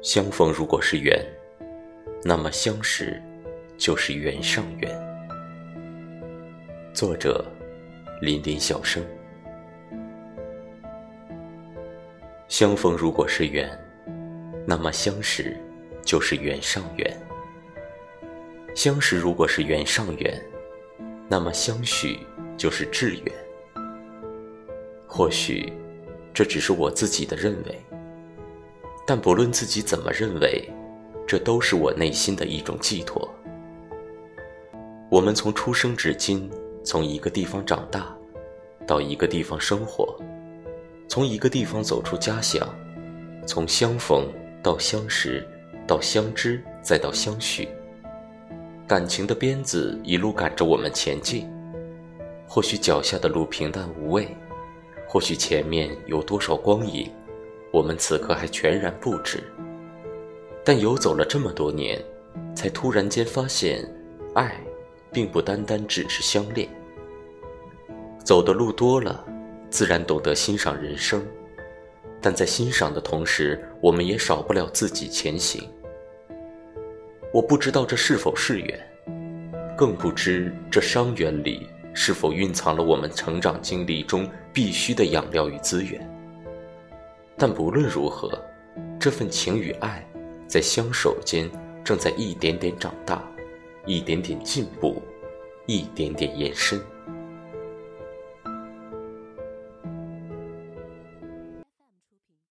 相逢如果是缘，那么相识就是缘上缘。作者：林林小生。相逢如果是缘，那么相识就是缘上缘。相识如果是缘上缘，那么相许就是至缘。或许，这只是我自己的认为。但不论自己怎么认为，这都是我内心的一种寄托。我们从出生至今，从一个地方长大，到一个地方生活，从一个地方走出家乡，从相逢到相识，到相知，再到相许，感情的鞭子一路赶着我们前进。或许脚下的路平淡无味，或许前面有多少光影。我们此刻还全然不知，但游走了这么多年，才突然间发现，爱，并不单单只是相恋。走的路多了，自然懂得欣赏人生，但在欣赏的同时，我们也少不了自己前行。我不知道这是否是缘，更不知这伤缘里是否蕴藏了我们成长经历中必须的养料与资源。但不论如何，这份情与爱，在相守间正在一点点长大，一点点进步，一点点延伸。